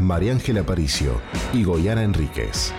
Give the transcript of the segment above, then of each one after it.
María Ángela Paricio y Goyana Enríquez.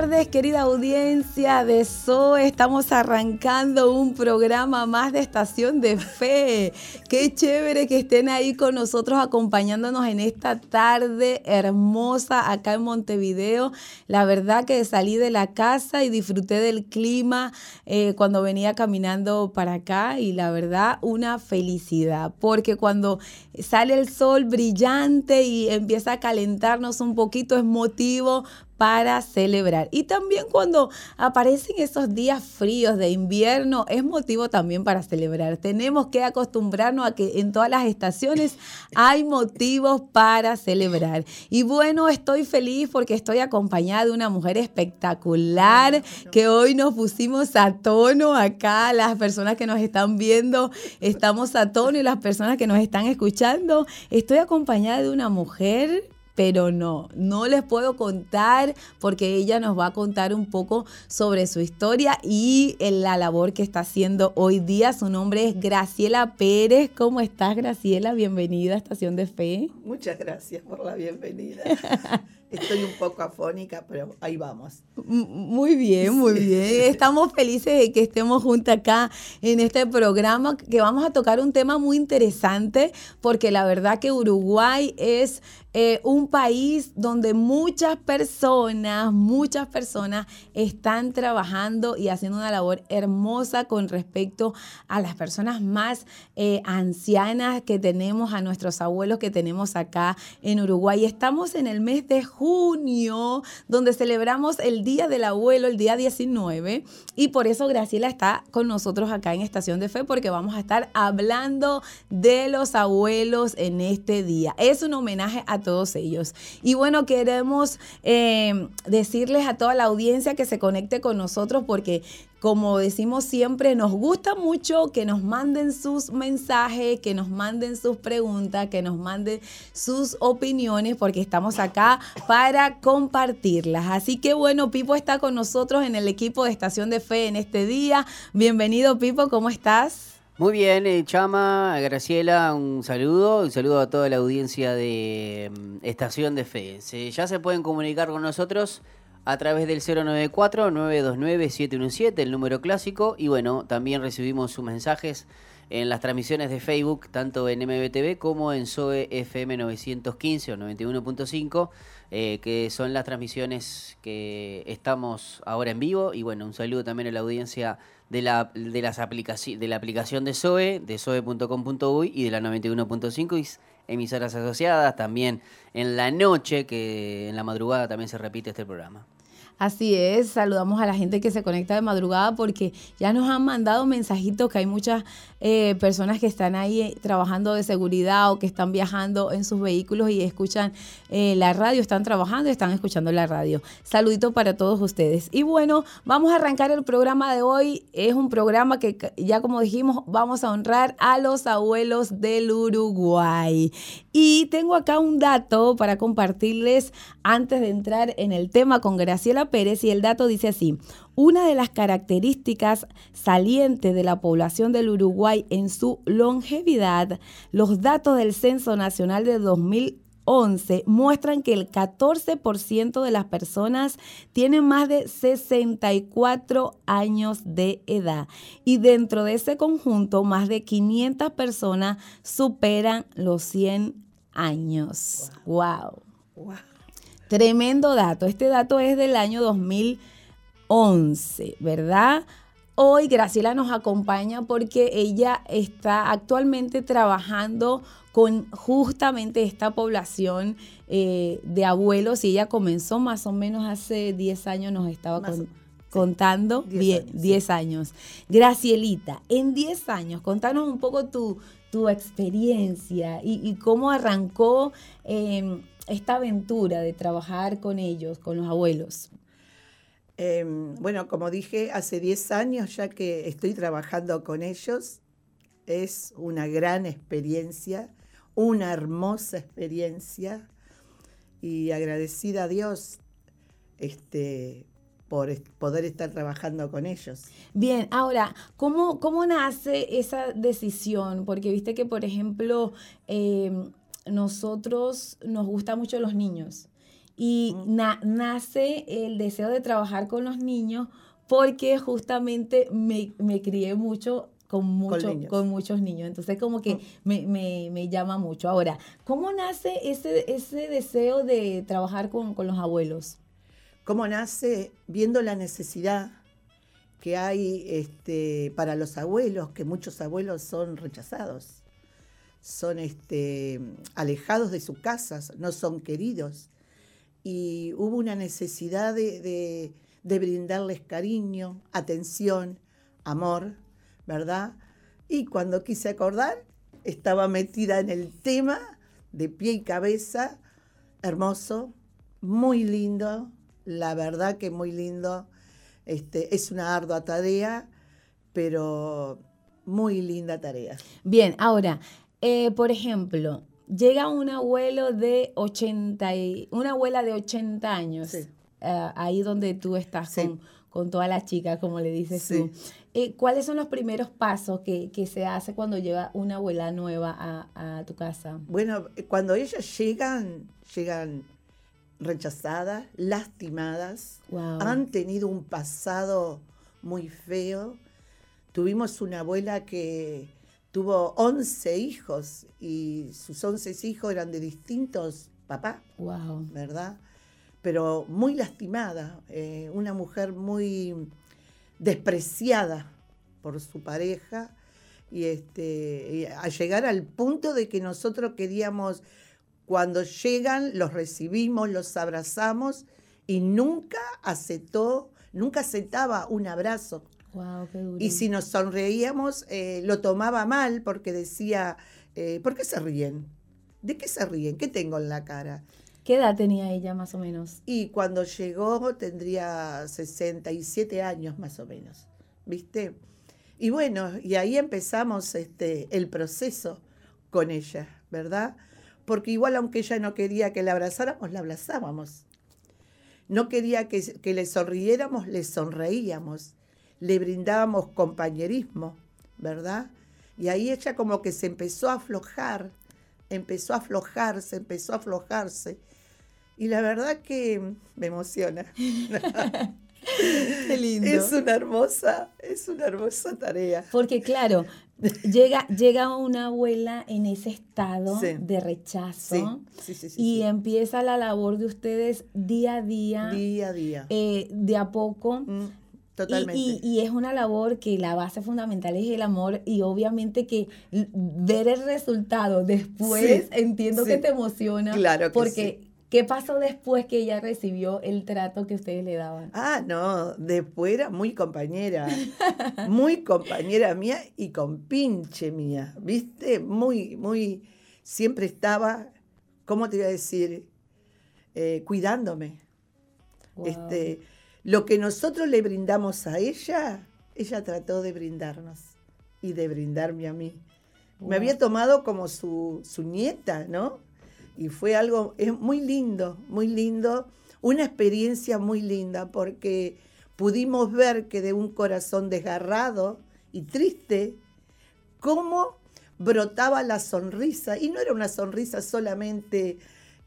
Tardes, querida audiencia de SOE. Estamos arrancando un programa más de Estación de Fe. Qué chévere que estén ahí con nosotros acompañándonos en esta tarde hermosa acá en Montevideo. La verdad que salí de la casa y disfruté del clima eh, cuando venía caminando para acá y la verdad una felicidad porque cuando sale el sol brillante y empieza a calentarnos un poquito es motivo para celebrar. Y también cuando aparecen esos días fríos de invierno, es motivo también para celebrar. Tenemos que acostumbrarnos a que en todas las estaciones hay motivos para celebrar. Y bueno, estoy feliz porque estoy acompañada de una mujer espectacular que hoy nos pusimos a tono acá. Las personas que nos están viendo, estamos a tono y las personas que nos están escuchando. Estoy acompañada de una mujer pero no, no les puedo contar porque ella nos va a contar un poco sobre su historia y la labor que está haciendo hoy día. Su nombre es Graciela Pérez. ¿Cómo estás, Graciela? Bienvenida a Estación de Fe. Muchas gracias por la bienvenida. Estoy un poco afónica, pero ahí vamos. Muy bien, muy bien. Estamos felices de que estemos juntos acá en este programa, que vamos a tocar un tema muy interesante, porque la verdad que Uruguay es eh, un país donde muchas personas, muchas personas están trabajando y haciendo una labor hermosa con respecto a las personas más eh, ancianas que tenemos, a nuestros abuelos que tenemos acá en Uruguay. Estamos en el mes de junio, donde celebramos el Día del Abuelo, el día 19, y por eso Graciela está con nosotros acá en Estación de Fe, porque vamos a estar hablando de los abuelos en este día. Es un homenaje a todos ellos. Y bueno, queremos eh, decirles a toda la audiencia que se conecte con nosotros porque como decimos siempre, nos gusta mucho que nos manden sus mensajes, que nos manden sus preguntas, que nos manden sus opiniones, porque estamos acá para compartirlas. Así que bueno, Pipo está con nosotros en el equipo de Estación de Fe en este día. Bienvenido, Pipo, ¿cómo estás? Muy bien, eh, Chama, Graciela, un saludo, un saludo a toda la audiencia de mm, Estación de Fe. ya se pueden comunicar con nosotros a través del 094-929-717, el número clásico, y bueno, también recibimos sus mensajes en las transmisiones de Facebook, tanto en MBTV como en SOE FM 915 o 91.5, eh, que son las transmisiones que estamos ahora en vivo. Y bueno, un saludo también a la audiencia de la, de las aplicación, de la aplicación de SOE, de soe.com.uy y de la 91.5 y emisoras asociadas, también en la noche, que en la madrugada también se repite este programa. Así es, saludamos a la gente que se conecta de madrugada porque ya nos han mandado mensajitos que hay muchas eh, personas que están ahí eh, trabajando de seguridad o que están viajando en sus vehículos y escuchan eh, la radio, están trabajando y están escuchando la radio. Saludito para todos ustedes. Y bueno, vamos a arrancar el programa de hoy. Es un programa que ya como dijimos, vamos a honrar a los abuelos del Uruguay. Y tengo acá un dato para compartirles antes de entrar en el tema con Graciela Pérez y el dato dice así, una de las características salientes de la población del Uruguay en su longevidad, los datos del Censo Nacional de 2011 muestran que el 14% de las personas tienen más de 64 años de edad y dentro de ese conjunto más de 500 personas superan los 100 años. Wow. wow. Tremendo dato. Este dato es del año 2011, ¿verdad? Hoy Graciela nos acompaña porque ella está actualmente trabajando con justamente esta población eh, de abuelos y ella comenzó más o menos hace 10 años, nos estaba contando, 10 10 años, sí. 10 años. Gracielita, en 10 años, contanos un poco tu, tu experiencia y, y cómo arrancó eh, esta aventura de trabajar con ellos, con los abuelos. Eh, bueno, como dije, hace 10 años ya que estoy trabajando con ellos. Es una gran experiencia, una hermosa experiencia y agradecida a Dios este, por poder estar trabajando con ellos. Bien, ahora, ¿cómo, cómo nace esa decisión? Porque viste que, por ejemplo, eh, nosotros nos gustan mucho los niños y na- nace el deseo de trabajar con los niños porque justamente me, me crié mucho con, mucho, con muchos niños. Entonces, como que me, me- me llama mucho. Ahora, ¿cómo nace ese, ese deseo de trabajar con, con los abuelos? ¿Cómo nace? Viendo la necesidad que hay este, para los abuelos, que muchos abuelos son rechazados, son este, alejados de sus casas, no son queridos. Y hubo una necesidad de, de- de brindarles cariño, atención, amor, ¿verdad? Y cuando quise acordar, estaba metida en el tema de pie y cabeza, hermoso, muy lindo, la verdad que muy lindo. Este, es una ardua tarea, pero muy linda tarea. Bien, ahora, eh, por ejemplo, llega un abuelo de 80, y, una abuela de 80 años, Sí. eh, ahí donde tú estás Sí. con, con todas las chicas, como le dices Sí. tú. Eh, ¿Cuáles son los primeros pasos que, que se hace cuando llega una abuela nueva a, a tu casa? Bueno, cuando ellas llegan, llegan rechazadas, lastimadas, Wow. han tenido un pasado muy feo. Tuvimos una abuela que tuvo 11 hijos y sus 11 hijos eran de distintos papás. Wow. ¿verdad? Pero muy lastimada, eh, una mujer muy despreciada por su pareja y, este, y a llegar al punto de que nosotros queríamos, cuando llegan, los recibimos, los abrazamos y nunca aceptó, nunca aceptaba un abrazo. Wow, qué duro. Y si nos sonreíamos, eh, lo tomaba mal porque decía, eh, ¿por qué se ríen? ¿De qué se ríen? ¿Qué tengo en la cara? ¿Qué edad tenía ella más o menos? Y cuando llegó tendría 67 años más o menos, ¿viste? Y bueno, y ahí empezamos este, el proceso con ella, ¿verdad? Porque igual aunque ella no quería que la abrazáramos, la abrazábamos. No quería que, que le sonriéramos, le sonreíamos. Le brindábamos compañerismo, ¿verdad? Y ahí ella como que se empezó a aflojar, empezó a aflojarse, empezó a aflojarse. Y la verdad que me emociona. Qué lindo. Es una hermosa, es una hermosa tarea. Porque claro, llega, llega una abuela en ese estado Sí. de rechazo Sí, sí, y empieza la labor de ustedes día a día, Día a día. eh, de a poco. Mm, Totalmente. y- y es una labor que la base fundamental es el amor y obviamente que ver el resultado después Sí, entiendo sí. que te emociona. Claro que Porque, ¿qué pasó después que ella recibió el trato que ustedes le daban? Ah, no, después era muy compañera, muy compañera mía y con pinche mía, ¿viste? Muy, muy, siempre estaba, ¿cómo te voy a decir? Eh, cuidándome. Wow. Este, lo que nosotros le brindamos a ella, ella trató de brindarnos y de brindarme a mí. Wow. Me había tomado como su, su nieta, ¿no? Y fue algo, es muy lindo, muy lindo, una experiencia muy linda porque pudimos ver que de un corazón desgarrado y triste, cómo brotaba la sonrisa. Y no era una sonrisa solamente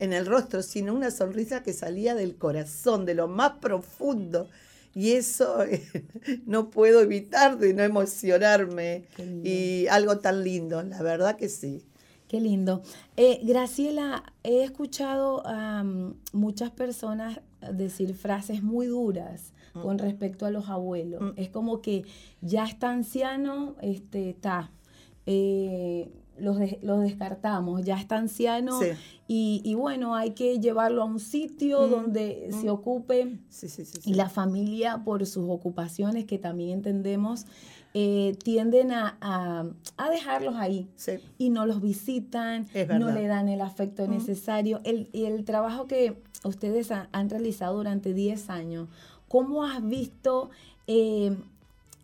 en el rostro, sino una sonrisa que salía del corazón, de lo más profundo. Y eso no puedo evitar de no emocionarme. Y algo tan lindo, la verdad que sí. Qué lindo. Eh, Graciela, he escuchado a mm, muchas personas decir frases muy duras con respecto a los abuelos. Mm. Es como que ya está anciano, este, está. eh, los, los descartamos, ya está anciano Sí. y, y bueno, hay que llevarlo a un sitio Mm, donde mm. se ocupe Sí, sí, sí. y la familia, por sus ocupaciones, que también entendemos, eh, tienden a, a- a dejarlos ahí Sí. y no los visitan, no le dan el afecto Mm. necesario. El, y el trabajo que ustedes ha- han realizado durante 10 años, ¿cómo has visto eh,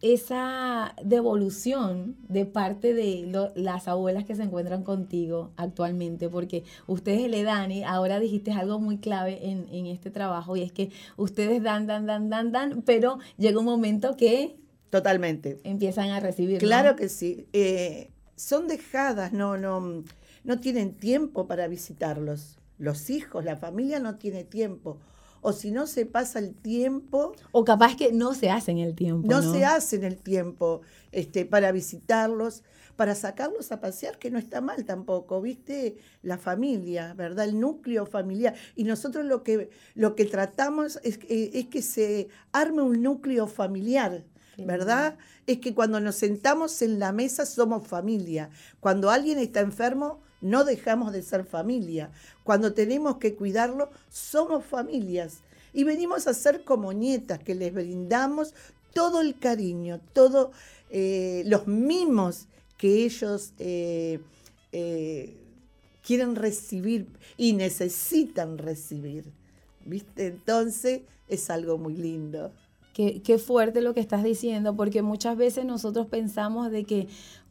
esa devolución de parte de lo- las abuelas que se encuentran contigo actualmente? Porque ustedes le dan, y ahora dijiste algo muy clave en, en este trabajo, y es que ustedes dan, dan, dan, dan, dan, pero llega un momento que Totalmente. empiezan a recibir. ¿no? Claro que sí. Eh, son dejadas, no, no, no tienen tiempo para visitarlos. Los hijos, la familia no tiene tiempo. O si no se pasa el tiempo, O capaz que no se hace en el tiempo. no, No, se hace en el tiempo este, para visitarlos, para sacarlos a pasear, que no está mal tampoco, ¿viste? La familia, ¿verdad? El núcleo familiar. Y nosotros lo que, lo que tratamos es, que- es que se arme un núcleo familiar. ¿Verdad? Es que cuando nos sentamos en la mesa somos familia. Cuando alguien está enfermo, no dejamos de ser familia. Cuando tenemos que cuidarlo, somos familias. Y venimos a ser como nietas, que les brindamos todo el cariño, todos los mimos que ellos eh, eh, quieren recibir y necesitan recibir. ¿Viste? Entonces es algo muy lindo. Qué, qué fuerte lo que estás diciendo, porque muchas veces nosotros pensamos de que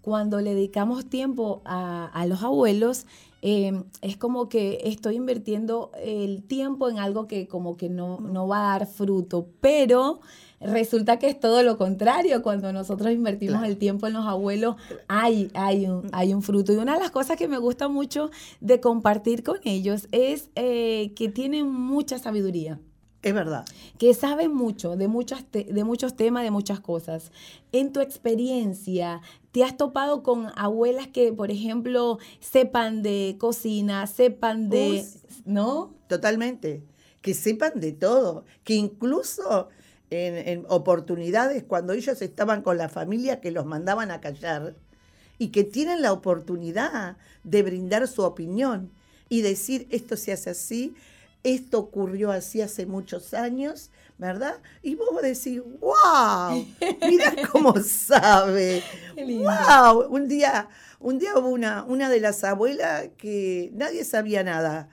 cuando le dedicamos tiempo a, a los abuelos, eh, es como que estoy invirtiendo el tiempo en algo que como que no, no va a dar fruto, pero resulta que es todo lo contrario, cuando nosotros invertimos Claro. el tiempo en los abuelos, hay, hay, un, hay un fruto. Y una de las cosas que me gusta mucho de compartir con ellos es eh, que tienen mucha sabiduría Es verdad. que saben mucho de, muchas de muchos temas, de muchas cosas. En tu experiencia, ¿te has topado con abuelas que, por ejemplo, sepan de cocina, sepan de... ¿No? Totalmente. Que sepan de todo. Que incluso en, en oportunidades, cuando ellos estaban con la familia, que los mandaban a callar, y que tienen la oportunidad de brindar su opinión y decir, esto se hace así, esto ocurrió así hace muchos años, ¿verdad? Y vos decís, wow, mira cómo sabe. Wow, un día, un día hubo una, una de las abuelas que nadie sabía nada,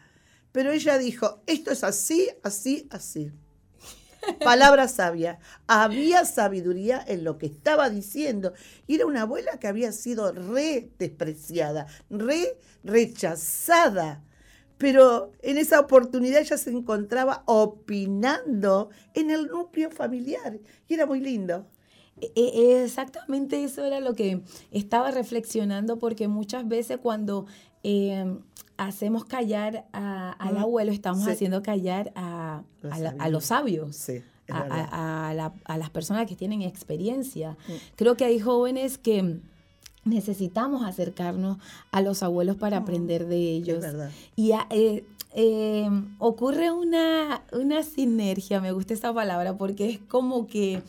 pero ella dijo, esto es así, así, así. Palabra sabia. Había sabiduría en lo que estaba diciendo. Y era una abuela que había sido re despreciada, re rechazada. Pero en esa oportunidad ella se encontraba opinando en el núcleo familiar. Y era muy lindo. E- e- Exactamente eso era lo que estaba reflexionando porque muchas veces cuando eh, hacemos callar a- al Mm, abuelo, estamos sí. haciendo callar a, La a la- a sabiduría. los sabios. Sí, es a, verdad. a- a la- a las personas que tienen experiencia. Mm. Creo que hay jóvenes que necesitamos acercarnos a los abuelos para aprender de ellos. Es. Y ah, eh, eh, ocurre una, una sinergia, me gusta esa palabra, porque es como que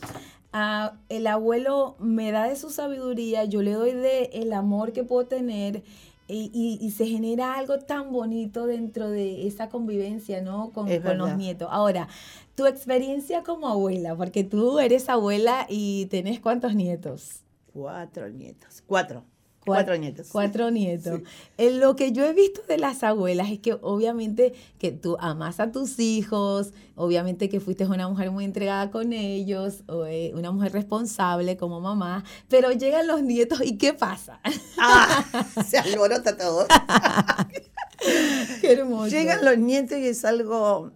ah, el abuelo me da de su sabiduría, yo le doy de el amor que puedo tener. Y, y- y se genera algo tan bonito dentro de esa convivencia, ¿no? Con, con los nietos. Ahora, tu experiencia como abuela, porque tú eres abuela y tenés cuántos nietos? Cuatro nietos. Cuatro. Cuat- Cuatro nietos. Cuatro nietos. Sí. En lo que yo he visto de las abuelas es que obviamente que tú amas a tus hijos, obviamente que fuiste una mujer muy entregada con ellos, o, eh, una mujer responsable como mamá, pero llegan los nietos y ¿qué pasa? Ah, se alborota todo. Qué hermoso. Llegan los nietos y es algo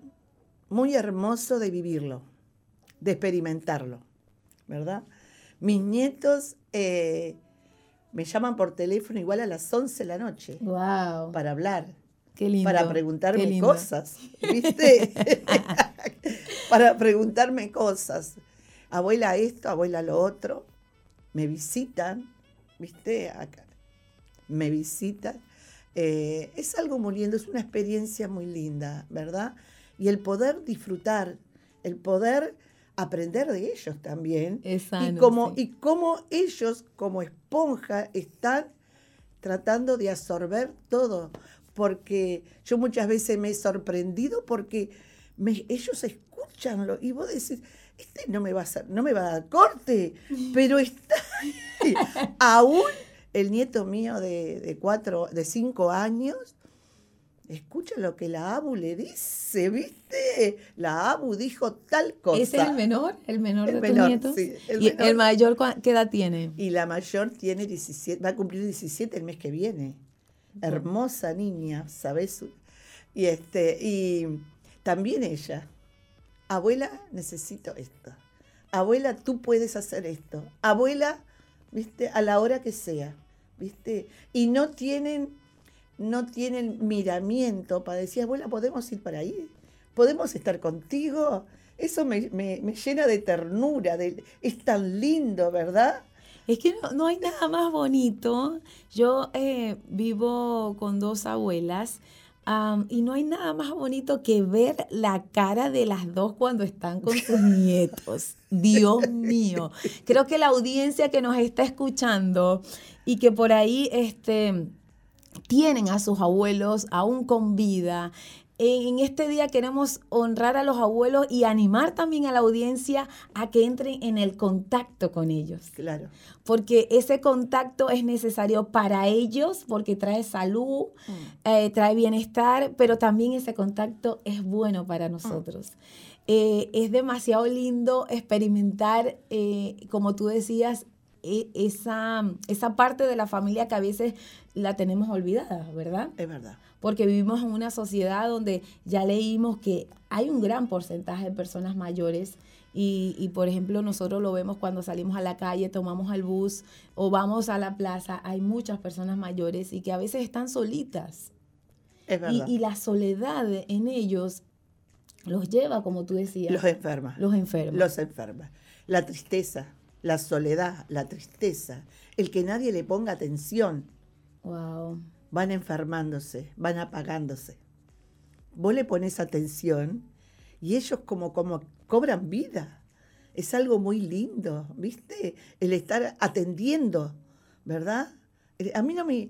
muy hermoso de vivirlo, de experimentarlo, ¿verdad? Mis nietos eh, me llaman por teléfono igual a las 11 de la noche Wow. para hablar, Qué lindo. para qué preguntarme lindo. cosas, ¿viste? para preguntarme cosas. Abuela esto, abuela lo otro. Me visitan, ¿viste? Acá. Me visitan. Eh, es algo muy lindo, es una experiencia muy linda, ¿verdad? Y el poder disfrutar, el poder aprender de ellos también. Y, sano, sí. y cómo ellos, como esponja, están tratando de absorber todo, porque yo muchas veces me he sorprendido porque me- ellos escuchanlo y vos decís, este no me va a hacer, no me va a dar corte, pero está aún el nieto mío de, de cuatro, de cinco años, escucha lo que la Abu le dice, ¿viste? La Abu dijo tal cosa. ¿Ese es el menor? ¿El menor El de menor, tus nietos? sí, el ¿Y menor. el mayor qué edad tiene? Y la mayor tiene 17, va a cumplir 17 el mes que viene. Hermosa niña, ¿sabes? Y este, y también ella. Abuela, necesito esto. Abuela, tú puedes hacer esto. Abuela, ¿viste? A la hora que sea, ¿viste? Y no tienen, no tienen miramiento para decir, abuela, podemos ir para ahí, podemos estar contigo. Eso me, me- me llena de ternura, de, es tan lindo, ¿verdad? Es que no, no hay nada más bonito. Yo eh, vivo con dos abuelas y no hay nada más bonito que ver la cara de las dos cuando están con sus nietos. Dios mío. Creo que la audiencia que nos está escuchando y que por ahí este, tienen a sus abuelos aún con vida. En este día queremos honrar a los abuelos y animar también a la audiencia a que entren en el contacto con ellos Claro. porque ese contacto es necesario para ellos, porque trae salud, eh, trae bienestar, pero también ese contacto es bueno para nosotros. Eh, es demasiado lindo experimentar, eh, como tú decías, esa, esa parte de la familia que a veces la tenemos olvidada, ¿verdad? Es verdad. porque vivimos en una sociedad donde ya leímos que hay un gran porcentaje de personas mayores y, y, por ejemplo nosotros lo vemos cuando salimos a la calle, tomamos el bus o vamos a la plaza, hay muchas personas mayores y que a veces están solitas Es y, verdad. y la soledad en ellos los lleva, como tú decías, los enferma. los enferma. Los enferma. La tristeza, la soledad, la tristeza, el que nadie le ponga atención, Wow. van enfermándose, van apagándose. Vos le pones atención y ellos como, como cobran vida. Es algo muy lindo, ¿viste? El estar atendiendo, ¿verdad? Eh, A mí no me,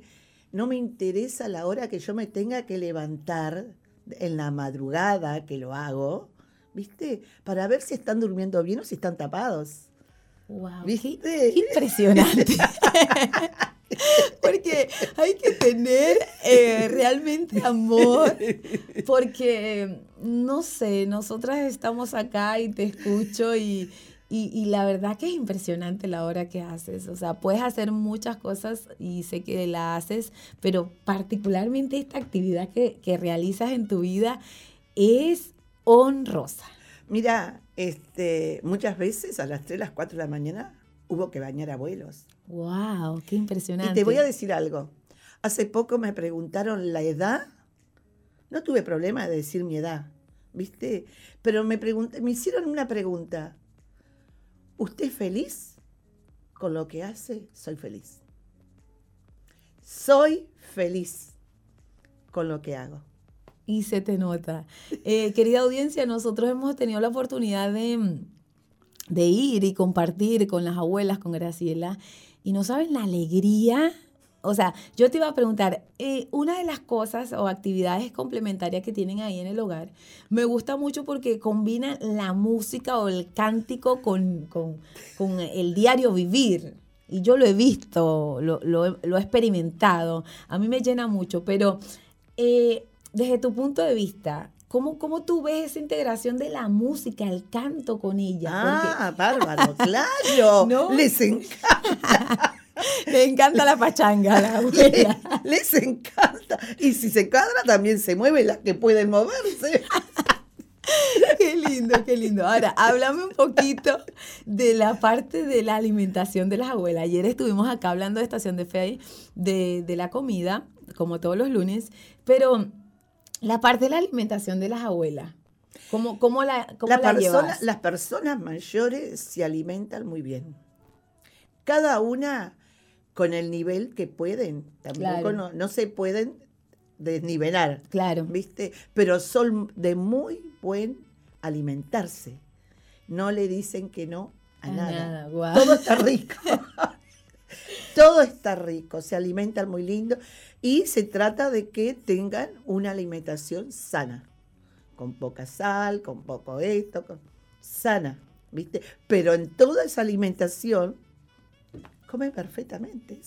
no me interesa la hora que yo me tenga que levantar en la madrugada, que lo hago, ¿viste? Para ver si están durmiendo bien o si están tapados. Wow, ¿Viste? qué, qué impresionante. porque hay que tener eh, realmente amor, porque, no sé, nosotras estamos acá y te escucho y, y, y la verdad que es impresionante la hora que haces. O sea, puedes hacer muchas cosas y sé que la haces, pero particularmente esta actividad que, que realizas en tu vida es honrosa. Mira, este, muchas veces a las 3, las 4 de la mañana hubo que bañar abuelos. ¡Wow! ¡Qué impresionante! Y te voy a decir algo. Hace poco me preguntaron la edad. No tuve problema de decir mi edad, ¿viste? Pero me, pregunté, me hicieron una pregunta. ¿Usted es feliz con lo que hace? Soy feliz. Soy feliz con lo que hago. Y se te nota. Eh, querida audiencia, nosotros hemos tenido la oportunidad de, de ir y compartir con las abuelas, con Graciela, y no saben la alegría. O sea, yo te iba a preguntar, eh, una de las cosas o actividades complementarias que tienen ahí en el hogar, me gusta mucho porque combinan la música o el cántico con, con- con el diario vivir. Y yo lo he visto, lo, lo he experimentado. A mí me llena mucho, pero eh, desde tu punto de vista, ¿cómo, ¿cómo tú ves esa integración de la música, el canto con ella? Ah, bárbaro, claro. No. Les encanta. Porque le encanta la pachanga la abuela. Les encanta. Y si se cuadra, también se mueven las que pueden moverse. Qué lindo, qué lindo. Ahora, háblame un poquito de la parte de la alimentación de las abuelas. Ayer estuvimos acá hablando de estación de fe de, de la comida, como todos los lunes, pero la parte de la alimentación de las abuelas, ¿cómo, cómo la, cómo La la persona- llevas? las personas mayores se alimentan muy bien. Cada una con el nivel que pueden. Tampoco Claro. no, no se pueden desnivelar, Claro. ¿viste? Pero son de muy buen alimentarse. No le dicen que no a, A nada. nada. Todo está rico. todo está rico, se alimentan muy lindo y se trata de que tengan una alimentación sana, con poca sal, con poco esto, sana, ¿viste? Pero en toda esa alimentación come perfectamente.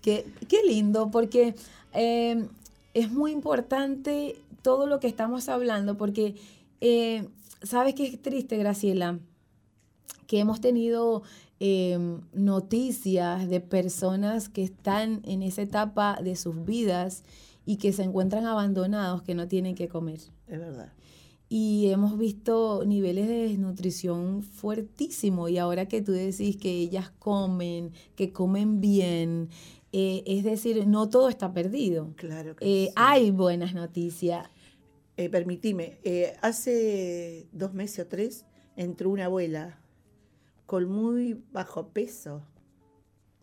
Qué, lindo, porque eh, es muy importante todo lo que estamos hablando, porque, eh, ¿sabes qué es triste, Graciela? Que hemos tenido em, noticias de personas que están en esa etapa de sus vidas y que se encuentran abandonados, que no tienen que comer. Es verdad. Y hemos visto niveles de desnutrición fuertísimo. Y ahora que tú decís que ellas comen, que comen bien, eh, es decir, no todo está perdido. Claro que eh, Hay buenas noticias. Eh, permitime, eh, hace dos meses o tres entró una abuela con muy bajo peso,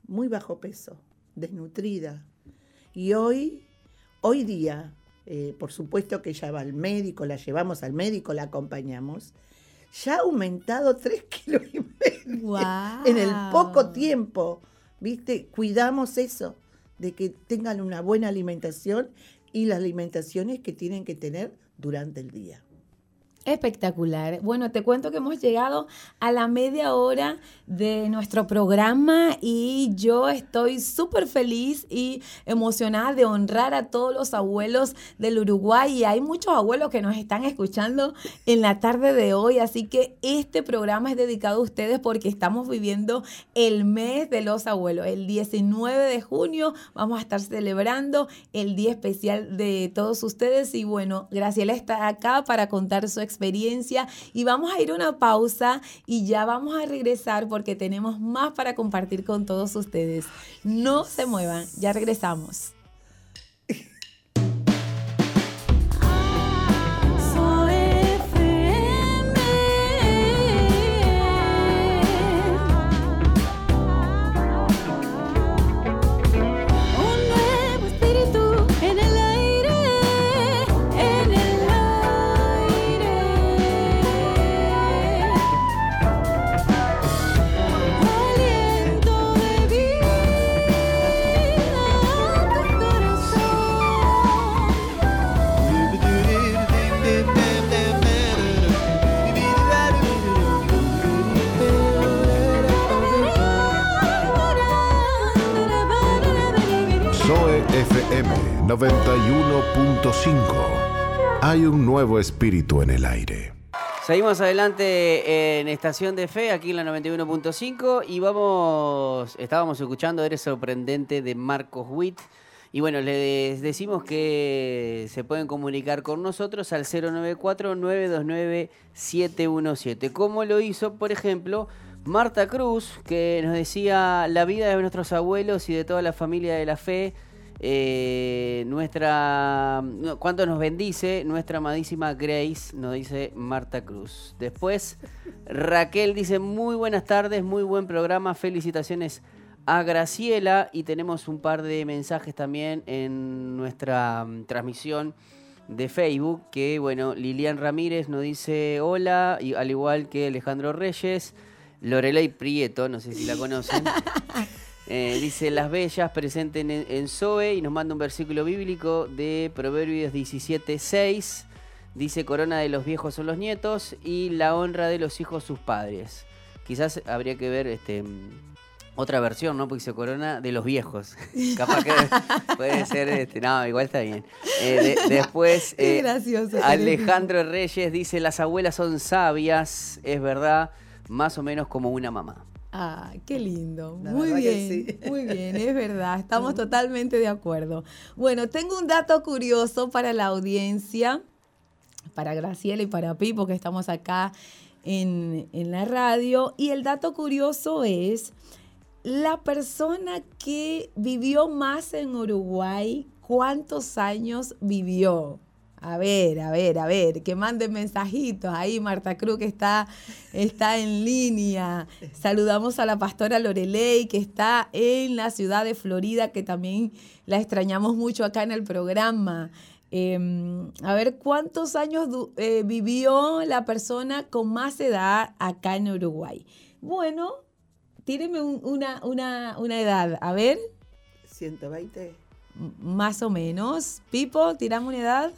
muy bajo peso, desnutrida. Y hoy, hoy día, por supuesto que ella va al médico, la llevamos al médico, la acompañamos, ya ha aumentado tres kilos y medio en el poco tiempo. ¿Viste? Cuidamos eso, de que tengan una buena alimentación y las alimentaciones que tienen que tener durante el día. Espectacular. Bueno, te cuento que hemos llegado a la media hora de nuestro programa y yo estoy súper feliz y emocionada de honrar a todos los abuelos del Uruguay y hay muchos abuelos que nos están escuchando en la tarde de hoy, así que este programa es dedicado a ustedes porque estamos viviendo el mes de los abuelos. El 19 de junio vamos a estar celebrando el día especial de todos ustedes y bueno, Graciela está acá para contar su experiencia experiencia y vamos a ir a una pausa y ya vamos a regresar porque tenemos más para compartir con todos ustedes. No se muevan, ya regresamos. 91.5. Hay un nuevo espíritu en el aire. Seguimos adelante en Estación de Fe, aquí en la 91.5, y vamos, estábamos escuchando Eres sorprendente de Marcos Witt. Y bueno, les decimos que se pueden comunicar con nosotros al 094-929-717. Como lo hizo, por ejemplo, Marta Cruz, que nos decía la vida de nuestros abuelos y de toda la familia de la fe eh, nuestra, cuánto nos bendice nuestra amadísima Grace, nos dice Marta Cruz. Después, Raquel dice, muy buenas tardes, muy buen programa, felicitaciones a Graciela y tenemos un par de mensajes también en nuestra mm, transmisión de Facebook, que bueno, Lilian Ramírez nos dice hola, y al igual que Alejandro Reyes, Lorelei Prieto, no sé si la conocen. Eh, dice Las Bellas presente en, en, Zoe y nos manda un versículo bíblico de Proverbios 17.6. Dice Corona de los viejos son los nietos y la honra de los hijos sus padres. Quizás habría que ver este otra versión, ¿no? Porque dice Corona de los viejos. Capaz que puede ser, este, no, igual está bien. Eh, después, eh, Alejandro Reyes dice, las abuelas son sabias, es verdad, más o menos como una mamá. Ah, qué lindo. muy bien, muy bien, es verdad. Estamos totalmente de acuerdo. Bueno, tengo un dato curioso para la audiencia, para Graciela y para Pipo, que estamos acá en, en la radio. Y el dato curioso es la persona que vivió más en Uruguay, ¿cuántos años vivió? A ver, a ver, a ver, que manden mensajitos ahí, Marta Cruz que está, está en línea. Saludamos a la pastora Lorelei que está en la ciudad de Florida, que también la extrañamos mucho acá en el programa. Em, a ver, ¿cuántos años eh, vivió la persona con más edad acá en Uruguay? Bueno, tíreme una, una, una edad, a ver. 120. más o menos. Pipo, tirame una edad.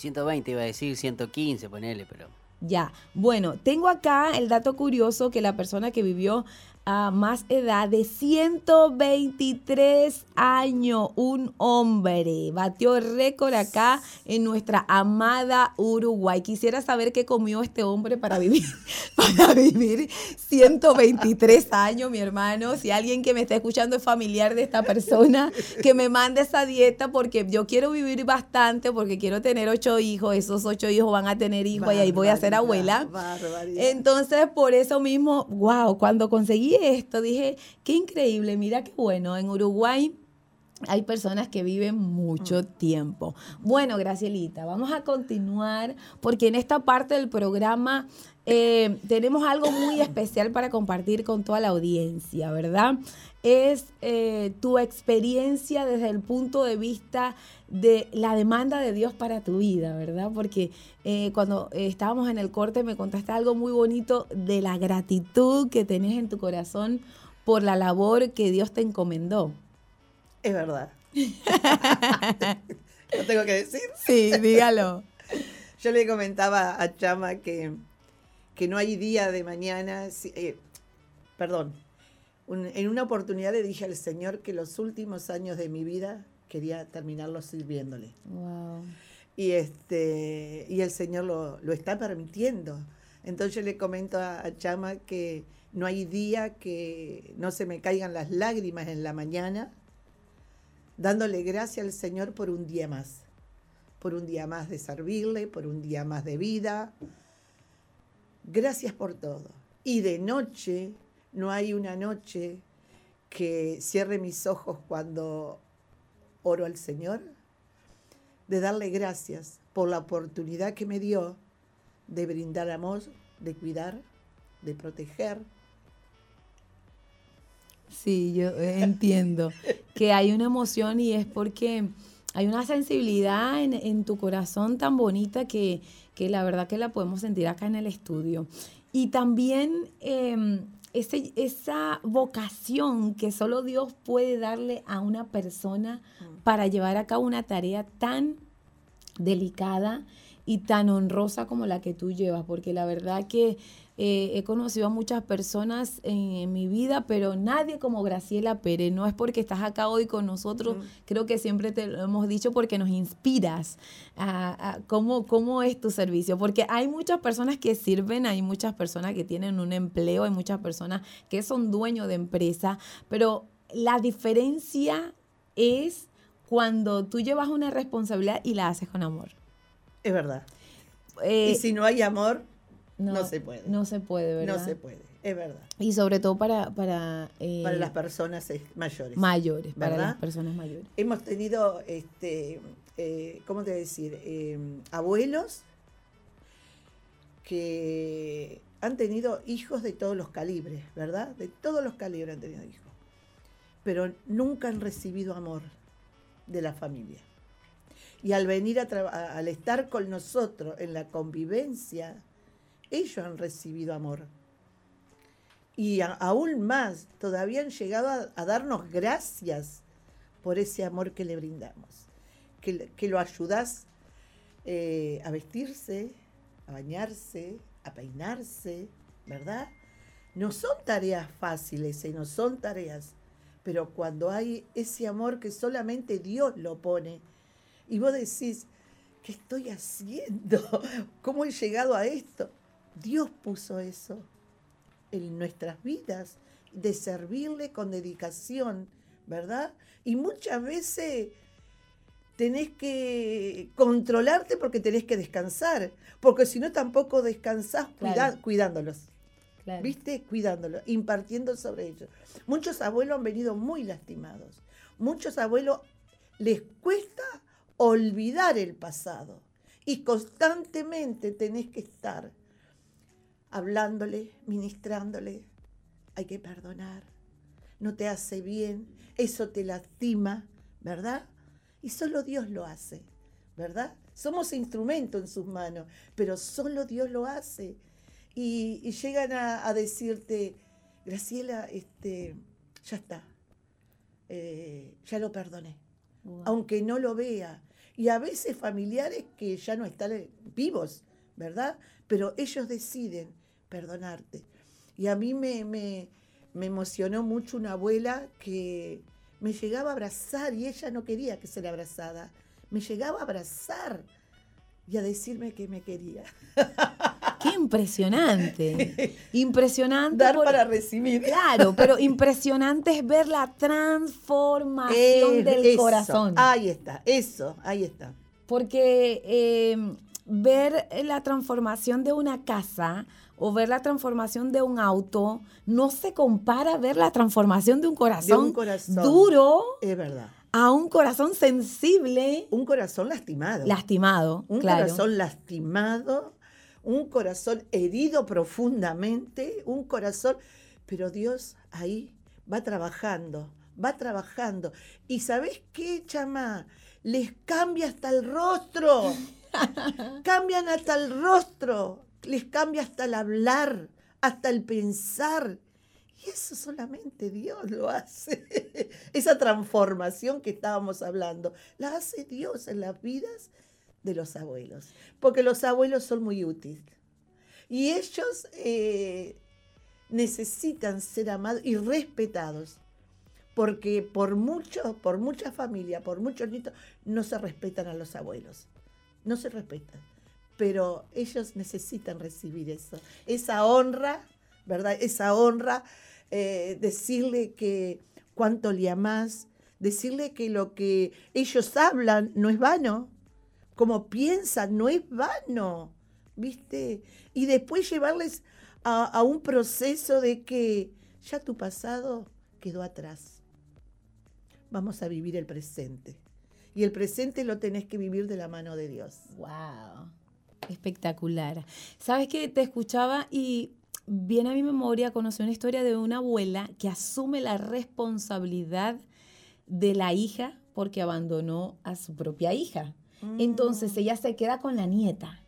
120 iba a decir, 115, ponele, pero... Ya, bueno, tengo acá el dato curioso que la persona que vivió a más edad de 123 años, un hombre. Batió récord acá en nuestra amada Uruguay. Quisiera saber qué comió este hombre para vivir, para vivir 123 años, mi hermano. Si alguien que me está escuchando es familiar de esta persona, que me mande esa dieta porque yo quiero vivir bastante, porque quiero tener ocho hijos. Esos ocho hijos van a tener hijos y ahí voy a ser abuela. Entonces, por eso mismo, wow, cuando conseguí esto, dije, qué increíble, mira qué bueno, en Uruguay hay personas que viven mucho mm. tiempo. Bueno, Gracielita, vamos a continuar porque en esta parte del programa eh, tenemos algo muy especial para compartir con toda la audiencia, ¿verdad? Es eh, tu experiencia desde el punto de vista de la demanda de Dios para tu vida, ¿verdad? Porque eh, cuando estábamos en el corte me contaste algo muy bonito de la gratitud que tenés en tu corazón por la labor que Dios te encomendó. Es verdad. ¿Lo tengo que decir? Sí, dígalo. Yo le comentaba a Chama que, que no hay día de mañana, eh, perdón, en una oportunidad le dije al Señor que los últimos años de mi vida quería terminarlos sirviéndole. Y, este, y el Señor lo, está permitiendo. Entonces yo le comento a, a, Chama que no hay día que no se me caigan las lágrimas en la mañana, dándole gracias al Señor por un día más, por un día más de servirle, por un día más de vida. Gracias por todo. Y de noche, no hay una noche que cierre mis ojos cuando oro al Señor, de darle gracias por la oportunidad que me dio de brindar amor, de cuidar, de proteger. Sí, yo entiendo que hay una emoción y es porque hay una sensibilidad en, tu corazón tan bonita que, la verdad que la podemos sentir acá en el estudio. Y también em, esa vocación que solo Dios puede darle a una persona mm. para llevar a cabo una tarea tan delicada y tan honrosa como la que tú llevas, porque la verdad que eh, he conocido a muchas personas en, mi vida, pero nadie como Graciela Pérez. No es porque estás acá hoy con nosotros, creo que siempre te lo hemos dicho porque nos inspiras a, cómo, cómo es tu servicio. Porque hay muchas personas que sirven, hay muchas personas que tienen un empleo, hay muchas personas que son dueños de empresa, pero la diferencia es cuando tú llevas una responsabilidad y la haces con amor. Es verdad. Eh, y si no hay amor, no, se puede. No se puede, ¿verdad? No se puede, es verdad. Y sobre todo para... Para, eh, para las personas mayores. Mayores, para las personas mayores. Hemos tenido, este, eh, ¿cómo te voy a decir? Abuelos que han tenido hijos de todos los calibres, ¿verdad? De todos los calibres han tenido hijos. Pero nunca han recibido amor de la familia. Y al venir a al estar con nosotros en la convivencia, ellos han recibido amor. Y aún más, todavía han llegado a, darnos gracias por ese amor que le brindamos. Que, lo ayudas eh, a vestirse, a bañarse, a peinarse, ¿verdad? No son tareas fáciles y no son tareas, pero cuando hay ese amor que solamente Dios lo pone, y vos decís, ¿qué estoy haciendo? ¿Cómo he llegado a esto? Dios puso eso en nuestras vidas, de servirle con dedicación, ¿verdad? Y muchas veces tenés que controlarte porque tenés que descansar, porque si no tampoco descansás cuidándolos. ¿Viste? Cuidándolos, impartiendo sobre ellos. Muchos abuelos han venido muy lastimados. Muchos abuelos les cuesta olvidar el pasado y constantemente tenés que estar hablándole, ministrándole. Hay que perdonar. No te hace bien, eso te lastima, ¿verdad? Y solo Dios lo hace, ¿verdad? Somos instrumento en sus manos, pero solo Dios lo hace. Y, llegan a, decirte, Graciela, este, ya está, eh, ya lo perdoné, aunque no lo vea. Y a veces familiares que ya no están vivos, ¿verdad? Pero ellos deciden perdonarte. Y a mí me, me, me emocionó mucho una abuela que me llegaba a abrazar y ella no quería que se le abrazada. Me llegaba a abrazar y a decirme que me quería. Qué impresionante. Impresionante. Dar para recibir. Claro, pero impresionante es ver la transformación del corazón. Ahí está, eso, ahí está. Porque eh, ver la transformación de una casa o ver la transformación de un auto no se compara a ver la transformación de un corazón, un corazón duro. Es verdad a un corazón sensible. Un corazón lastimado. Lastimado. Un corazón lastimado, un corazón herido profundamente, un corazón... Pero Dios ahí va trabajando, va trabajando. ¿Y sabes qué, chama? Les cambia hasta el rostro. Cambian hasta el rostro. Les cambia hasta el hablar, hasta el pensar. Y eso solamente Dios lo hace. Esa transformación que estábamos hablando, la hace Dios en las vidas de los abuelos. Porque los abuelos son muy útiles. Y ellos eh, necesitan ser amados y respetados. Porque por mucho, por mucha familia, por muchos nietos, no se respetan a los abuelos. No se respetan. Pero ellos necesitan recibir eso. Esa honra, ¿verdad? Esa honra eh, decirle que cuánto le amás, decirle que lo que ellos hablan no es vano, como piensan no es vano, ¿viste? Y después llevarles a, un proceso de que ya tu pasado quedó atrás. Vamos a vivir el presente. Y el presente lo tenés que vivir de la mano de Dios. ¡Wow! Espectacular. ¿Sabes que Te escuchaba y viene a mi memoria, conocí una historia de una abuela que asume la responsabilidad de la hija porque abandonó a su propia hija. Entonces ella se queda con la nieta.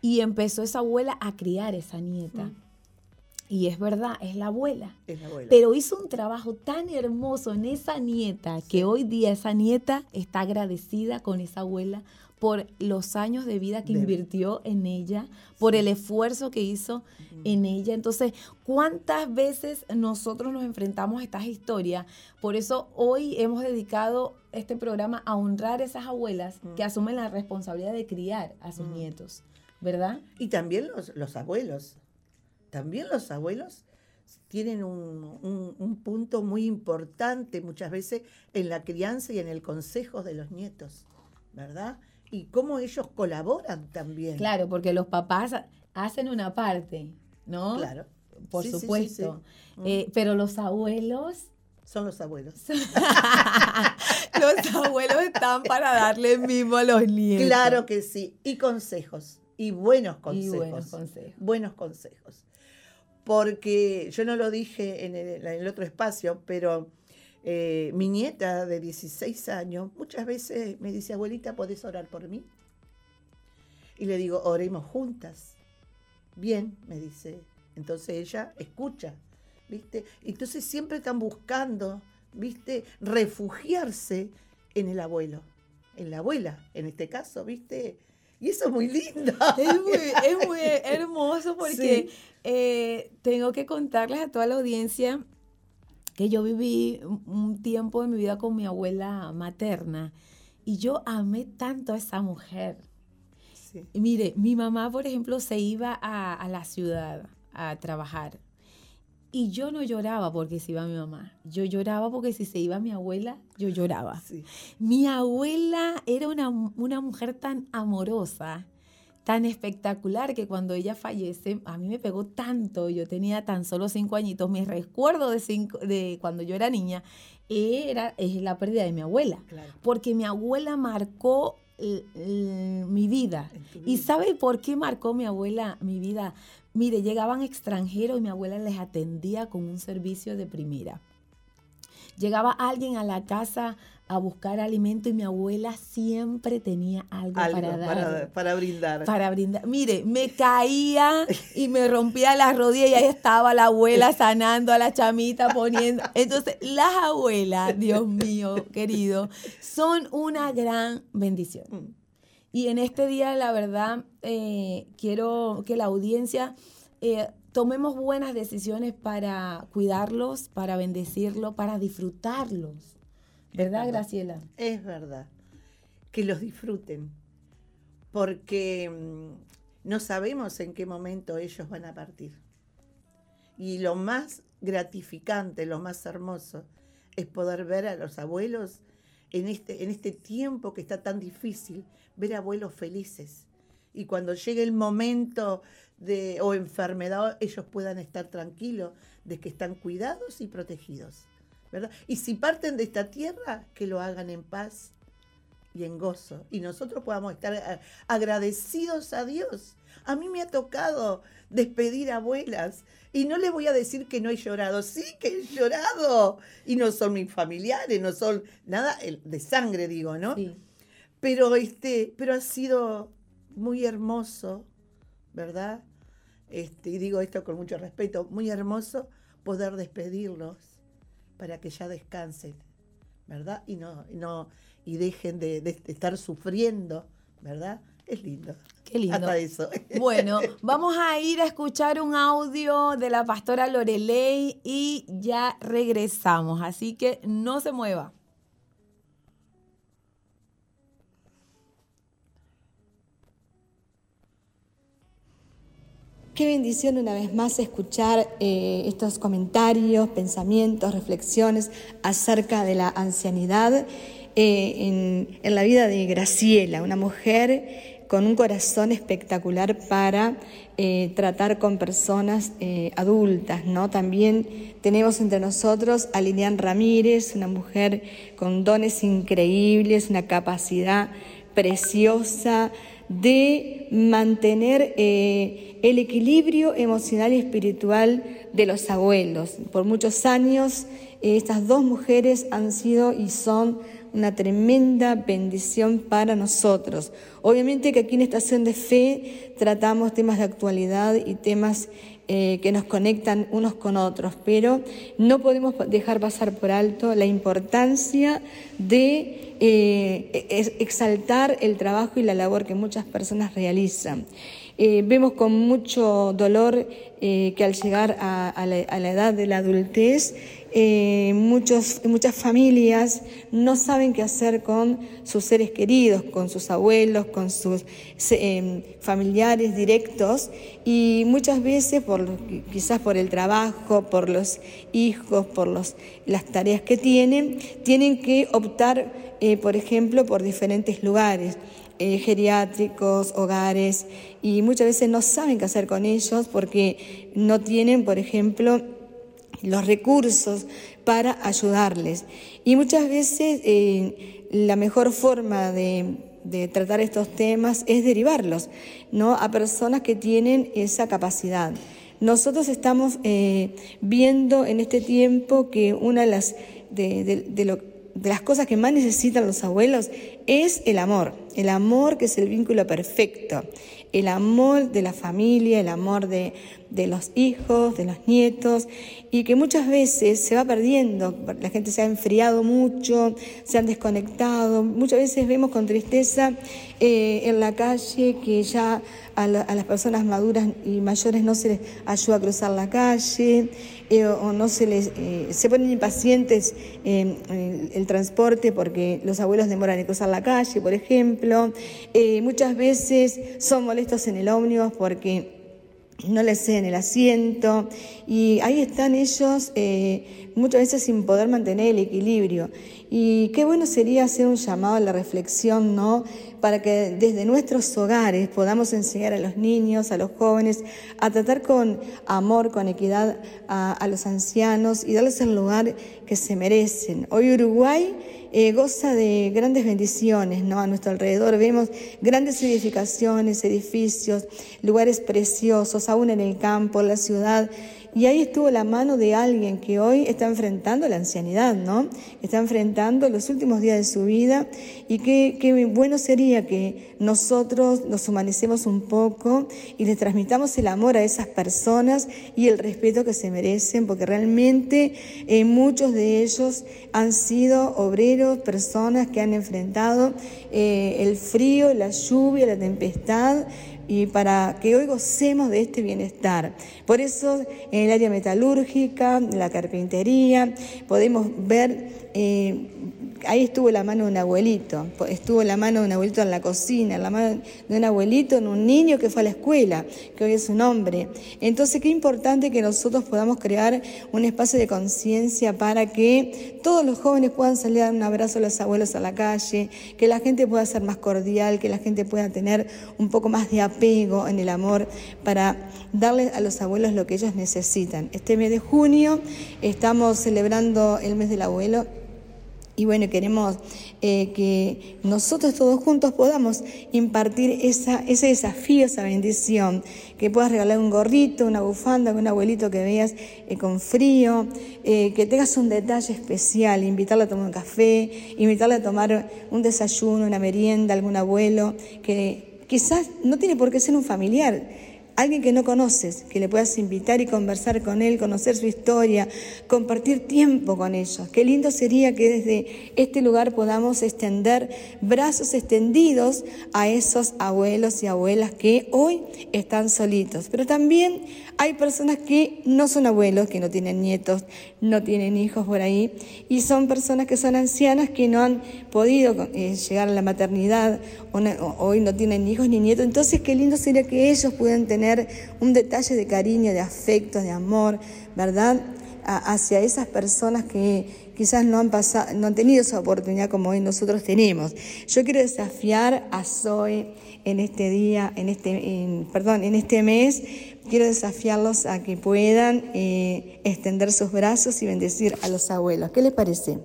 Y empezó esa abuela a criar esa nieta. Y es verdad, es la, abuela. es la abuela. Pero hizo un trabajo tan hermoso en esa nieta que hoy día esa nieta está agradecida con esa abuela por los años de vida que invirtió en ella, por el esfuerzo que hizo en ella. Entonces, ¿cuántas veces nosotros nos enfrentamos a estas historias? Por eso hoy hemos dedicado este programa a honrar a esas abuelas que asumen la responsabilidad de criar a sus nietos, ¿verdad? Y también los, abuelos. También los abuelos tienen un, un, punto muy importante muchas veces en la crianza y en el consejo de los nietos, ¿verdad? Y cómo ellos colaboran también. Claro, porque los papás hacen una parte, ¿no? Claro. Por supuesto. Eh, pero los abuelos... Son los abuelos. los abuelos están para darle mimo a los nietos. Claro que sí. Y consejos. Y buenos consejos. Y buenos consejos. Buenos consejos. Porque yo no lo dije en el, en el otro espacio, pero eh, mi nieta de 16 años muchas veces me dice, abuelita, ¿podés orar por mí? Y le digo, oremos juntas. Bien, me dice. Entonces ella escucha, ¿viste? Entonces siempre están buscando, ¿viste? Refugiarse en el abuelo, en la abuela, en este caso, ¿viste? Y eso es muy lindo. Es muy, hermoso porque eh, tengo que contarles a toda la audiencia que yo viví un tiempo de mi vida con mi abuela materna y yo amé tanto a esa mujer. mire, mi mamá, por ejemplo, se iba a, la ciudad a trabajar y yo no lloraba porque se iba mi mamá. Yo lloraba porque si se iba mi abuela, yo lloraba. Mi abuela era una, una mujer tan amorosa tan espectacular que cuando ella fallece, a mí me pegó tanto, yo tenía tan solo cinco añitos, mi recuerdo de, cinco, de cuando yo era niña era es la pérdida de mi abuela, porque mi abuela marcó mi vida. ¿Y sabe por qué marcó mi abuela mi vida? Mire, llegaban extranjeros y mi abuela les atendía con un servicio de primera. llegaba alguien a la casa a buscar alimento y mi abuela siempre tenía algo, para dar. Para, brindar. Para brindar. Mire, me caía y me rompía la rodilla y ahí estaba la abuela sanando a la chamita poniendo. Entonces, las abuelas, Dios mío, querido, son una gran bendición. Mm. Y en este día, la verdad, eh, quiero que la audiencia eh, tomemos buenas decisiones para cuidarlos, para bendecirlos, para disfrutarlos ¿Verdad, Graciela? Es verdad. Que los disfruten. Porque mm, no sabemos en qué momento ellos van a partir. Y lo más gratificante, lo más hermoso, es poder ver a los abuelos en este, en este tiempo que está tan difícil, ver abuelos felices. Y cuando llegue el momento de, o enfermedad, ellos puedan estar tranquilos de que están cuidados y protegidos. Y si parten de esta tierra, que lo hagan en paz y en gozo. Y nosotros podamos estar eh, agradecidos a Dios. A mí me ha tocado despedir abuelas y no les voy a decir que no he llorado. Sí que he llorado. Y no son mis familiares, no son nada de sangre, digo, ¿no? Pero, este, pero ha sido muy hermoso, ¿verdad? Este, y digo esto con mucho respeto, muy hermoso poder despedirlos para que ya descansen, ¿verdad? Y no, no, y dejen de, estar sufriendo, ¿verdad? Es lindo. Qué lindo. eso. Bueno, vamos a ir a escuchar un audio de la pastora Lorelei y ya regresamos. Así que no se mueva. Qué bendición una vez más escuchar eh, estos comentarios, pensamientos, reflexiones acerca de la ancianidad eh, en, la vida de Graciela, una mujer con un corazón espectacular para eh, tratar con personas adultas, ¿no? También tenemos entre nosotros a Lilian Ramírez, una mujer con dones increíbles, una capacidad preciosa de mantener eh, el equilibrio emocional y espiritual de los abuelos. Por muchos años eh, estas dos mujeres han sido y son una tremenda bendición para nosotros. Obviamente que aquí en Estación de Fe tratamos temas de actualidad y temas eh, que nos conectan unos con otros, pero no podemos dejar pasar por alto la importancia de eh, exaltar el trabajo y la labor que muchas personas realizan. Eh, vemos con mucho dolor que al llegar a la edad de la adultez, eh, muchas familias no saben qué hacer con sus seres queridos, con sus abuelos, con sus em, familiares directos y muchas veces, por, quizás por el trabajo, por los hijos, por los, las tareas que tienen, tienen que optar, eh, por ejemplo, por diferentes lugares. Eh, geriátricos, hogares, y muchas veces no saben qué hacer con ellos porque no tienen, por ejemplo, los recursos para ayudarles. Y muchas veces eh, la mejor forma de, tratar estos temas es derivarlos ¿no? a personas que tienen esa capacidad. Nosotros estamos eh, viendo en este tiempo que una de las, de, de las cosas que más necesitan los abuelos es el amor, el amor que es el vínculo perfecto el amor de la familia, el amor de, los hijos, de los nietos, y que muchas veces se va perdiendo, la gente se ha enfriado mucho, se han desconectado, muchas veces vemos con tristeza eh, en la calle que ya a, las personas maduras y mayores no se les ayuda a cruzar la calle eh, o no se les eh, se ponen impacientes en el, transporte porque los abuelos demoran en cruzar la calle, por ejemplo. muchas veces son molestos en el ómnibus porque no les ceden el asiento y ahí están ellos muchas veces sin poder mantener el equilibrio. Y qué bueno sería hacer un llamado a la reflexión, ¿no? Para que desde nuestros hogares podamos enseñar a los niños, a los jóvenes, a tratar con amor, con equidad a, los ancianos y darles el lugar que se merecen. Hoy Uruguay eh, goza de grandes bendiciones, ¿no? A nuestro alrededor vemos grandes edificaciones, edificios, lugares preciosos, aún en el campo, en la ciudad Y ahí estuvo la mano de alguien que hoy está enfrentando la ancianidad, ¿no? Está enfrentando los últimos días de su vida y qué, qué bueno sería que nosotros nos humanicemos un poco y les transmitamos el amor a esas personas y el respeto que se merecen, porque realmente eh, muchos de ellos han sido obreros, personas que han enfrentado eh, el frío, la lluvia, la tempestad, y para que hoy gocemos de este bienestar. Por eso en el área metalúrgica, la carpintería, podemos ver eh, ahí estuvo la mano de un abuelito, estuvo la mano de un abuelito en la cocina, la mano de un abuelito en un niño que fue a la escuela, que hoy es un hombre. Entonces, qué importante que nosotros podamos crear un espacio de conciencia para que todos los jóvenes puedan salir a dar un abrazo a los abuelos a la calle, que la gente pueda ser más cordial, que la gente pueda tener un poco más de apego en el amor para darles a los abuelos lo que ellos necesitan. Este mes de junio estamos celebrando el mes del abuelo y bueno, queremos eh, que nosotros todos juntos podamos impartir esa, ese desafío, esa bendición, que puedas regalar un gorrito, una bufanda, un abuelito que veas eh, con frío, eh, que tengas un detalle especial, invitarle a tomar un café, invitarle a tomar un desayuno, una merienda, algún abuelo, que quizás no tiene por qué ser un familiar alguien que no conoces, que le puedas invitar y conversar con él, conocer su historia, compartir tiempo con ellos. Qué lindo sería que desde este lugar podamos extender brazos extendidos a esos abuelos y abuelas que hoy están solitos. Pero también hay personas que no son abuelos, que no tienen nietos, no tienen hijos por ahí, y son personas que son ancianas que no han podido eh, llegar a la maternidad, hoy no tienen hijos ni nietos. Entonces, qué lindo sería que ellos puedan tener un detalle de cariño, de afecto, de amor, ¿verdad? hacia esas personas que quizás no han, pasado, no han tenido esa oportunidad como hoy nosotros tenemos. Yo quiero desafiar a Zoe en este día, en este, perdón, en este mes, quiero desafiarlos a que puedan eh, extender sus brazos y bendecir a los abuelos. ¿Qué les parece?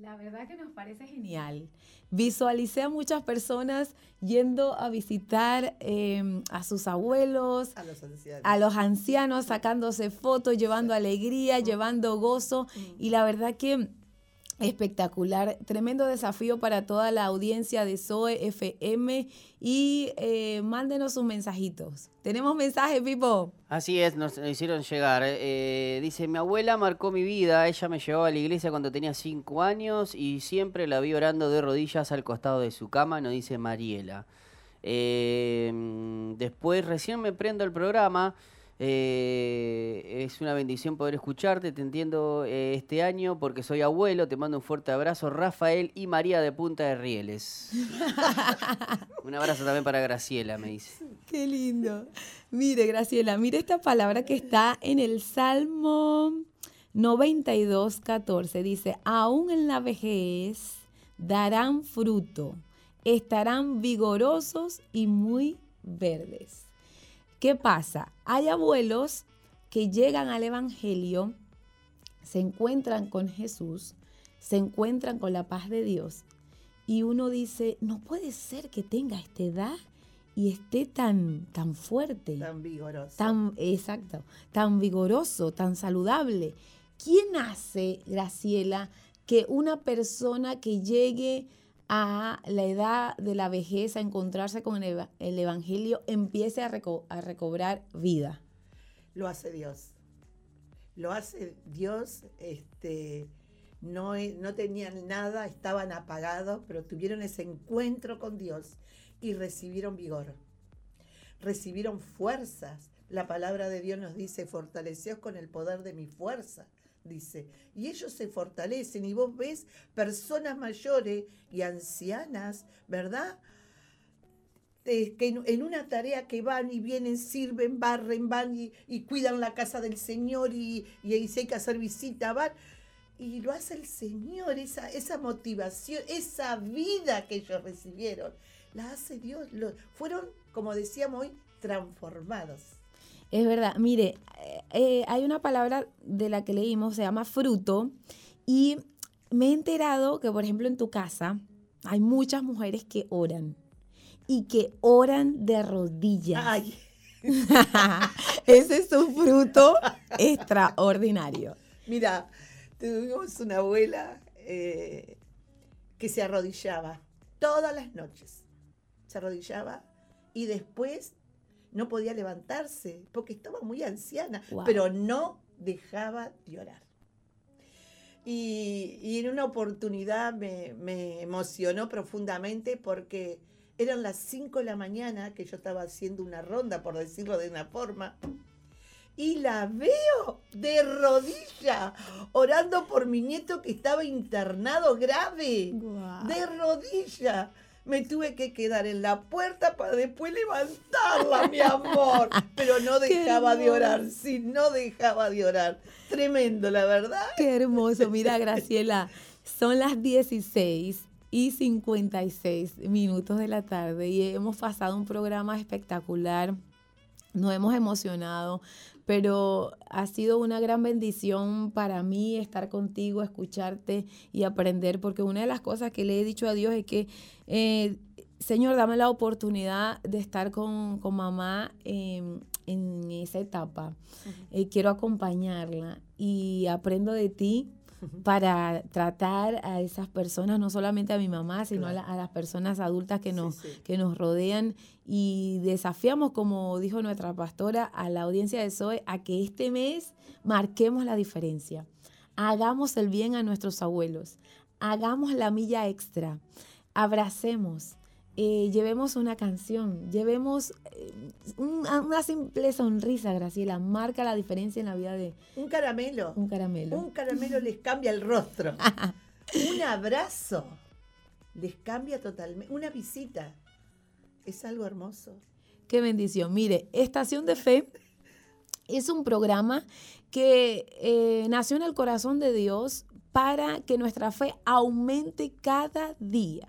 La verdad que nos parece genial. Visualicé a muchas personas yendo a visitar em, a sus abuelos, a los, ancianos. a los ancianos, sacándose fotos, llevando alegría, llevando gozo. Y la verdad que Espectacular, tremendo desafío para toda la audiencia de Zoe FM y eh, mándenos sus mensajitos. Tenemos mensajes, Pipo. Así es, nos hicieron llegar. Eh, dice, mi abuela marcó mi vida, ella me llevaba a la iglesia cuando tenía cinco años y siempre la vi orando de rodillas al costado de su cama, nos dice Mariela. Eh, después recién me prendo el programa. Eh, es una bendición poder escucharte, te entiendo eh, este año porque soy abuelo, te mando un fuerte abrazo, Rafael y María de Punta de Rieles. un abrazo también para Graciela, me dice. Qué lindo. Mire, Graciela, mire esta palabra que está en el Salmo 92, 14. Dice, aún en la vejez darán fruto, estarán vigorosos y muy verdes. ¿Qué pasa? Hay abuelos que llegan al Evangelio, se encuentran con Jesús, se encuentran con la paz de Dios y uno dice, no puede ser que tenga esta edad y esté tan, tan fuerte. Tan vigoroso. Tan, exacto, tan vigoroso, tan saludable. ¿Quién hace, Graciela, que una persona que llegue a la edad de la vejez, a encontrarse con el, Evangelio, empiece a, recobrar vida? Lo hace Dios. Lo hace Dios, este, no, no tenían nada, estaban apagados, pero tuvieron ese encuentro con Dios y recibieron vigor. Recibieron fuerzas. La palabra de Dios nos dice, fortaleceos con el poder de mi fuerza dice. Y ellos se fortalecen y vos ves personas mayores y ancianas, ¿verdad? que en una tarea que van y vienen, sirven, barren, van y, cuidan la casa del Señor y, y, si hay que hacer visita, van. Y lo hace el Señor, esa, esa motivación, esa vida que ellos recibieron, la hace Dios. Fueron, como decíamos hoy, transformados. Es verdad, mire, eh, eh, hay una palabra de la que leímos, se llama fruto, y me he enterado que, por ejemplo, en tu casa hay muchas mujeres que oran. y que oran de rodillas. Ay, Ese es un fruto extraordinario. mira, tuvimos una abuela eh, que se arrodillaba todas las noches. Se arrodillaba y después no podía levantarse porque estaba muy anciana, Wow. pero no dejaba de orar. Y, y en una oportunidad me, me emocionó profundamente porque eran las 5 de la mañana que yo estaba haciendo una ronda, por decirlo de una forma, y la veo de rodilla, orando por mi nieto que estaba internado grave, de rodilla. Me tuve que quedar en la puerta para después levantarla, mi amor. Pero no dejaba de orar, sí, no dejaba de orar. Tremendo, la verdad. Qué hermoso. Mira, Graciela, son las 16 y 56 minutos de la tarde y hemos pasado un programa espectacular. Nos hemos emocionado, pero ha sido una gran bendición para mí estar contigo, escucharte y aprender, porque una de las cosas que le he dicho a Dios es que, eh, Señor, dame la oportunidad de estar con, con mamá en, en esa etapa. Eh, quiero acompañarla y aprendo de ti para tratar a esas personas, no solamente a mi mamá, sino a, la- a las personas adultas que nos, sí. que nos rodean. Y desafiamos, como dijo nuestra pastora, a la audiencia de Zoe a que este mes marquemos la diferencia. Hagamos el bien a nuestros abuelos, hagamos la milla extra, abracemos, eh, llevemos una canción, llevemos eh, una, una simple sonrisa, Graciela, marca la diferencia en la vida de Un caramelo. un caramelo. Un caramelo les cambia el rostro. Un abrazo les cambia totalmente. Una visita es algo hermoso. Qué bendición. Mire, Estación de Fe es un programa que eh, nació en el corazón de Dios para que nuestra fe aumente cada día.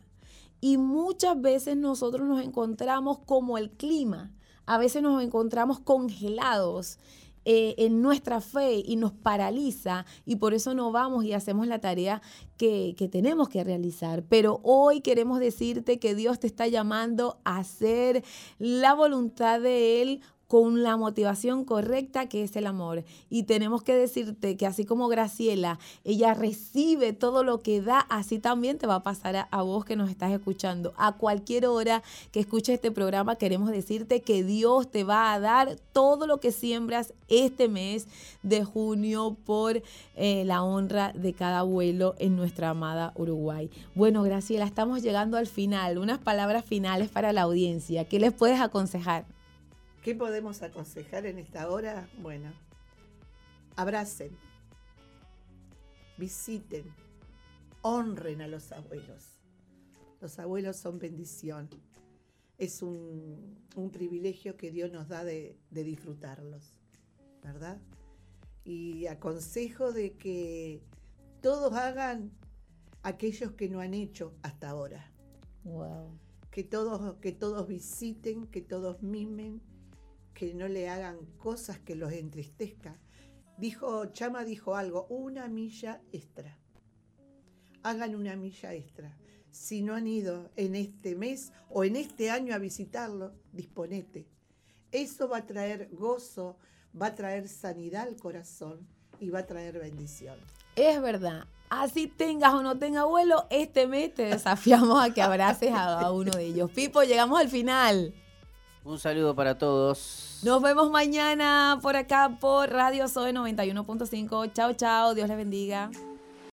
Y muchas veces nosotros nos encontramos como el clima. A veces nos encontramos congelados eh, en nuestra fe y nos paraliza y por eso no vamos y hacemos la tarea que, que tenemos que realizar. Pero hoy queremos decirte que Dios te está llamando a hacer la voluntad de Él con la motivación correcta que es el amor. Y tenemos que decirte que así como Graciela, ella recibe todo lo que da, así también te va a pasar a, vos que nos estás escuchando. A cualquier hora que escuches este programa, queremos decirte que Dios te va a dar todo lo que siembras este mes de junio por eh, la honra de cada abuelo en nuestra amada Uruguay. Bueno, Graciela, estamos llegando al final. Unas palabras finales para la audiencia. ¿Qué les puedes aconsejar? ¿Qué podemos aconsejar en esta hora? Bueno, abracen, visiten, honren a los abuelos. Los abuelos son bendición. Es un, un privilegio que Dios nos da de, de disfrutarlos, ¿verdad? Y aconsejo de que todos hagan aquellos que no han hecho hasta ahora. Wow. que todos, que todos visiten, que todos mimen, que no le hagan cosas que los entristezcan. Dijo, Chama dijo algo, una milla extra. Hagan una milla extra. Si no han ido en este mes o en este año a visitarlo, disponete. Eso va a traer gozo, va a traer sanidad al corazón y va a traer bendición. Es verdad. Así tengas o no tengas abuelo, este mes te desafiamos a que abraces a, a uno de ellos. Pipo, llegamos al final. Un saludo para todos. Nos vemos mañana por acá por Radio Soy 91.5. Chao, chao. Dios les bendiga.